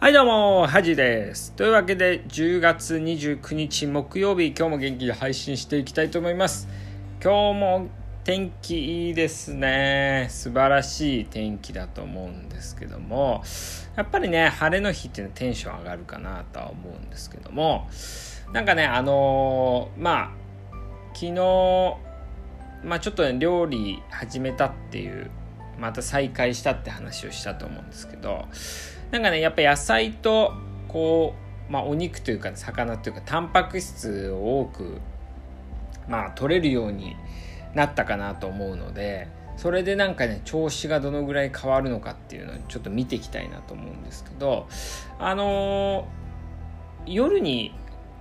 はいどうも、はじです。というわけで、10月29日木曜日、今日も元気で配信していきたいと思います。今日も天気いいですね。素晴らしい天気だと思うんですけども、やっぱりね、晴れの日っていうのはテンション上がるかなとは思うんですけども、なんかね、あのー、まあ、昨日、まあちょっとね、料理始めたっていう、また再開したって話をしたと思うんですけど、なんかねやっぱ野菜とこう、まあ、お肉というか魚というかタンパク質を多く、まあ、取れるようになったかなと思うのでそれでなんかね調子がどのぐらい変わるのかっていうのをちょっと見ていきたいなと思うんですけどあのー、夜に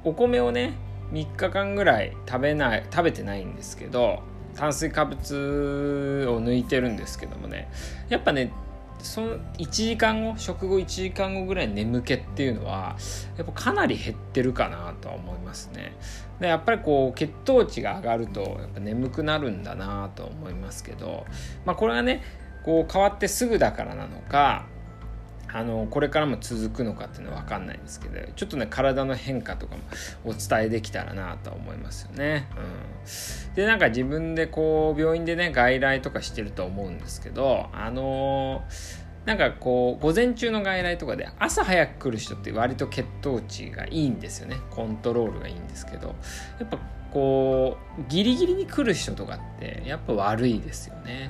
お米をね3日間ぐらい食べない食べてないんですけど炭水化物を抜いてるんですけどもね。やっぱねその1時間後食後1時間後ぐらい眠気っていうのはやっぱかなり減ってるかなとは思いますね。でやっぱりこう血糖値が上がるとやっぱ眠くなるんだなと思いますけどまあこれがねこう変わってすぐだからなのかあのこれからも続くのかっていうのは分かんないんですけどちょっとね体の変化とかもお伝えできたらなとは思いますよね。うん、でなんか自分でこう病院でね外来とかしてると思うんですけどあのーなんかこう午前中の外来とかで朝早く来る人って割と血糖値がいいんですよね。コントロールがいいんですけどやっぱこうギリギリに来る人とかってやっぱ悪いですよね。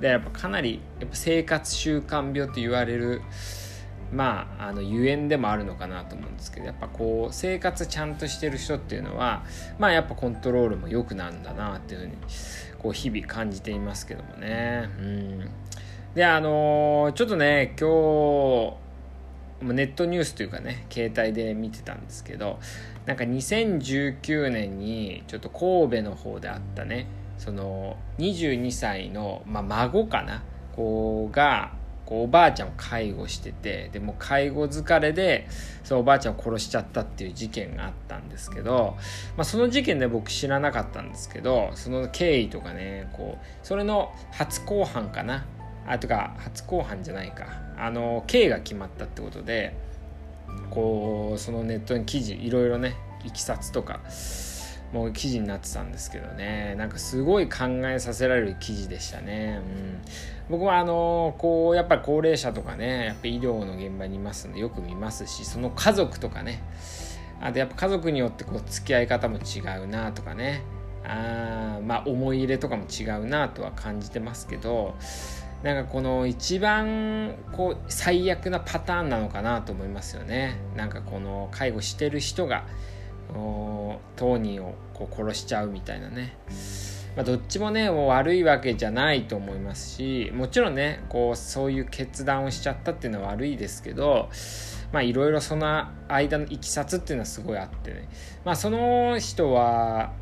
でやっぱかなりやっぱ生活習慣病と言われるまあ、あのゆえんでもあるのかなと思うんですけどやっぱこう生活ちゃんとしてる人っていうのはまあやっぱコントロールも良くなんだなっていうふうにこう日々感じていますけどもね。うんであのー、ちょっとね今日ネットニュースというかね携帯で見てたんですけどなんか2019年にちょっと神戸の方であったねその22歳の、まあ、孫かな？子がこうおばあちゃんを介護しててでも介護疲れでそうおばあちゃんを殺しちゃったっていう事件があったんですけど、まあ、その事件で僕知らなかったんですけどその経緯とかねこうそれの初公判かな？あとか初公判じゃないか。あの刑が決まったってことでこうそのネットに記事いろいろねいきさつとかもう記事になってたんですけどね。なんかすごい考えさせられる記事でしたね、うん、僕はあのこうやっぱり高齢者とかねやっぱ医療の現場にいますんでよく見ますしその家族とかね。あとやっぱ家族によってこう付き合い方も違うなとかね。あまあ思い入れとかも違うなとは感じてますけどなんかこの一番こう最悪なパターンなのかなと思いますよね。なんかこの介護してる人が当人をこう殺しちゃうみたいなね、まあ、どっちもねもう悪いわけじゃないと思いますしもちろんねこうそういう決断をしちゃったっていうのは悪いですけどまあいろいろその間のいきさつっていうのはすごいあってね。まあその人は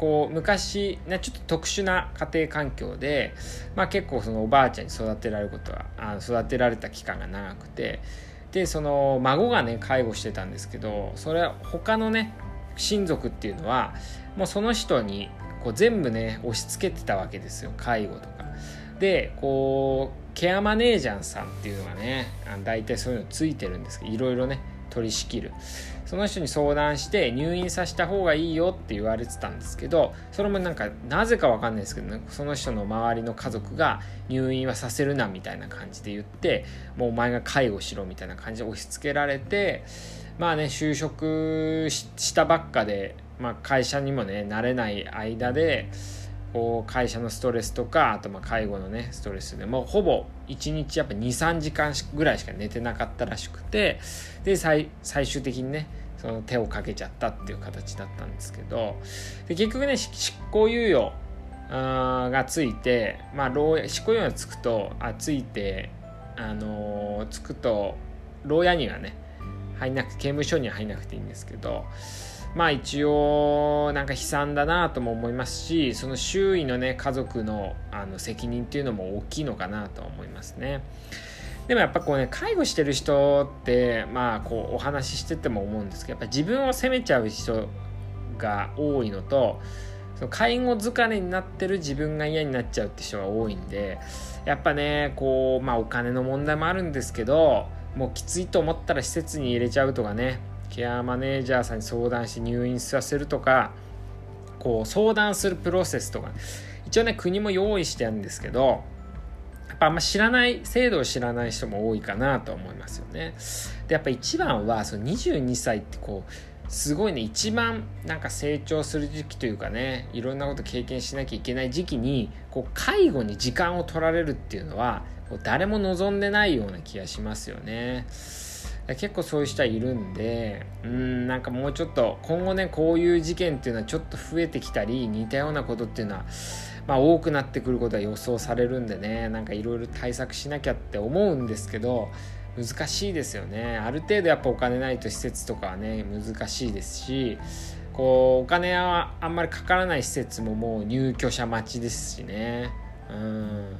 こう昔、ね、ちょっと特殊な家庭環境で、まあ、結構そのおばあちゃんに育てられることはあ育てられた期間が長くてでその孫がね介護してたんですけどそれは他のね親族っていうのはもうその人にこう全部ね押し付けてたわけですよ介護とか。でこうケアマネージャーさんっていうのがね大体そういうのついてるんですけどいろいろね取り仕切るその人に相談して入院させた方がいいよって言われてたんですけどそれもなんかなぜかわかんないですけど、ね、その人の周りの家族が入院はさせるなみたいな感じで言ってもうお前が介護しろみたいな感じで押し付けられてまあね就職したばっかで、まあ、会社にもね慣れない間で。会社のストレスとかあとま介護のねストレスでもうほぼ1日やっぱ23時間ぐらいしか寝てなかったらしくてで最終的にねその手をかけちゃったっていう形だったんですけどで結局ね執行猶予がついてまあ牢執行猶予がつくとあついてあのー、つくと牢屋にはね入んなく刑務所には入んなくていいんですけどまあ一応なんか悲惨だなとも思いますしその周囲のね家族のあの責任っていうのも大きいのかなと思いますね。でもやっぱこうね介護してる人ってまあこうお話ししてても思うんですけどやっぱ自分を責めちゃう人が多いのとその介護疲れになってる自分が嫌になっちゃうって人が多いんでやっぱねこうまあお金の問題もあるんですけどもうきついと思ったら施設に入れちゃうとかねケアマネージャーさんに相談して入院させるとかこう相談するプロセスとか一応ね国も用意してあるんですけどやっぱあんま知らない制度を知らない人も多いかなと思いますよねでやっぱ一番はその22歳ってこうすごいね一番なんか成長する時期というかねいろんなこと経験しなきゃいけない時期にこう介護に時間を取られるっていうのは誰も望んでないような気がしますよね。結構そういう人はいるんでうんなんかもうちょっと今後ねこういう事件っていうのはちょっと増えてきたり似たようなことっていうのはまあ多くなってくることは予想されるんでねなんかいろいろ対策しなきゃって思うんですけど難しいですよね。ある程度やっぱお金ないと施設とかはね難しいですしこうお金はあんまりかからない施設ももう入居者待ちですしね。うん。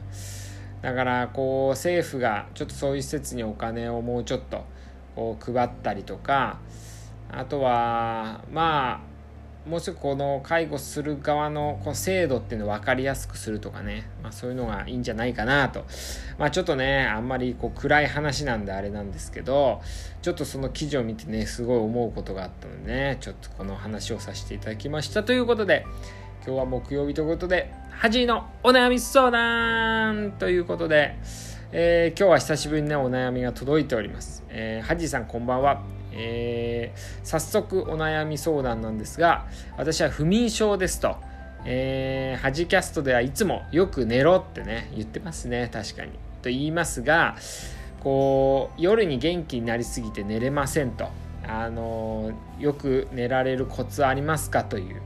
だからこう政府がちょっとそういう施設にお金をもうちょっとこう配ったりとかあとはまあもうちょっとこの介護する側のこの制度っていうのを分かりやすくするとかね、まあ、そういうのがいいんじゃないかなと、まあ、ちょっとねあんまりこう暗い話なんであれなんですけどちょっとその記事を見てねすごい思うことがあったのでねちょっとこの話をさせていただきました。ということで今日は木曜日ということではじのお悩み相談ということで、えー、今日は久しぶりにねお悩みが届いております、えー、はじさんこんばんは。えー、早速お悩み相談なんですが私は不眠症ですと、えー、ハジキャストではいつもよく寝ろってね言ってますね。確かに。と言いますがこう夜に元気になりすぎて寝れませんと。あのよく寝られるコツありますか？という。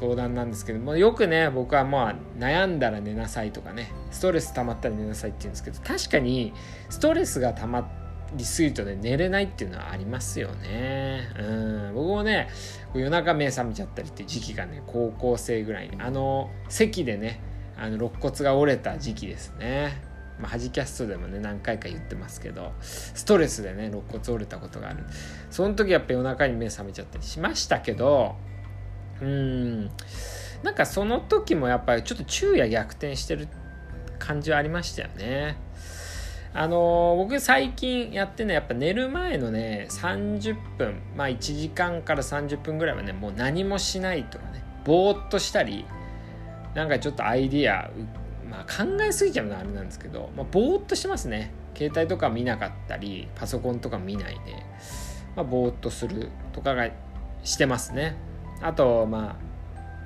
相談なんですけどもよくね僕はまあ悩んだら寝なさいとかねストレス溜まったら寝なさいって言うんですけど確かにストレスが溜まりすぎるとね寝れないっていうのはありますよね。うん。僕もね夜中目覚めちゃったりって時期がね高校生ぐらいにあの席でねあの肋骨が折れた時期ですね。まあ、ハジキャストでもね何回か言ってますけどストレスでね肋骨折れたことがある。その時やっぱ夜中に目覚めちゃったりしましたけどうん。なんかその時もやっぱりちょっと昼夜逆転してる感じはありましたよね。あのー、僕最近やってねやっぱ寝る前のね30分まあ1時間から30分ぐらいはねもう何もしないとかねぼーっとしたりなんかちょっとアイディア、まあ、考えすぎちゃうのはあれなんですけど、まあ、ぼーっとしてますね。携帯とか見なかったりパソコンとか見ないで、まあ、ぼーっとするとかがしてますね。あとまあ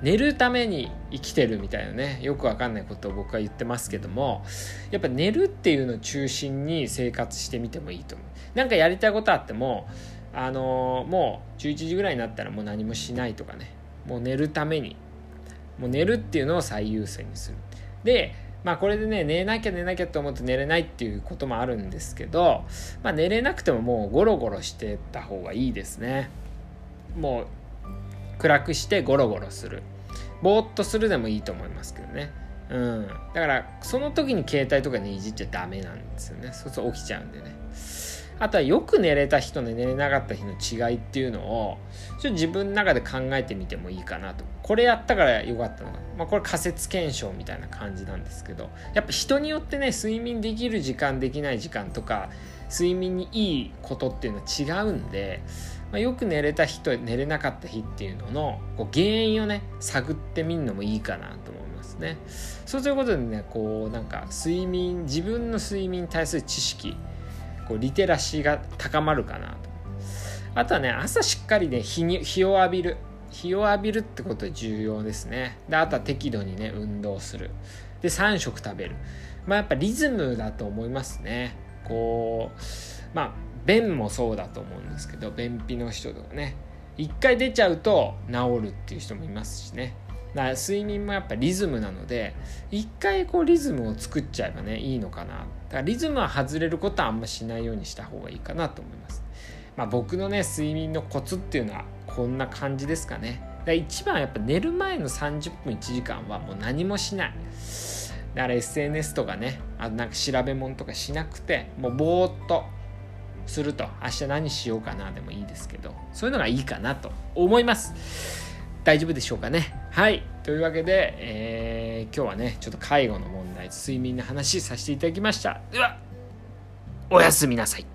寝るために生きてるみたいなねよくわかんないことを僕は言ってますけどもやっぱ寝るっていうのを中心に生活してみてもいいと思う。なんかやりたいことあってもあの、もう11時ぐらいになったらもう何もしないとかねもう寝るためにもう寝るっていうのを最優先にする。でまあこれでね寝なきゃ寝なきゃと思うと寝れないっていうこともあるんですけど、まあ、寝れなくてももうゴロゴロしてた方がいいですね。もう暗くしてゴロゴロする。ぼーっとするでもいいと思いますけどね。うん。だからその時に携帯とかにいじっちゃダメなんですよね。そうすると起きちゃうんでね。あとはよく寝れた日と、寝れなかった日の違いっていうのをちょっと自分の中で考えてみてもいいかなと。これやったからよかったのか、まあ、これ仮説検証みたいな感じなんですけど。やっぱ人によってね睡眠できる時間できない時間とか睡眠にいいことっていうのは違うんでまあ、よく寝れた日と寝れなかった日っていうののこう原因をね探ってみるのもいいかなと思いますね。そうすることでねこうなんか睡眠自分の睡眠に対する知識こうリテラシーが高まるかなと。あとはね朝しっかりね日に日を浴びる日を浴びるってこと重要ですね。であとは適度にね運動する。で3食食べる。まあやっぱリズムだと思いますね。こうまあ便もそうだと思うんですけど便秘の人とかね。一回出ちゃうと治るっていう人もいますしね。だから睡眠もやっぱリズムなので一回こうリズムを作っちゃえばねいいのかな。だからリズムは外れることはあんましないようにした方がいいかなと思います。まあ僕のね睡眠のコツっていうのはこんな感じですかね。だから一番やっぱ寝る前の30分1時間はもう何もしない。だから SNS とかねあなんか調べ物とかしなくてもうぼーっとすると。明日何しようかなでもいいですけど。そういうのがいいかなと思います。大丈夫でしょうかね。はい。というわけで、えー、今日はねちょっと介護の問題睡眠の話させていただきました。ではおやすみなさい。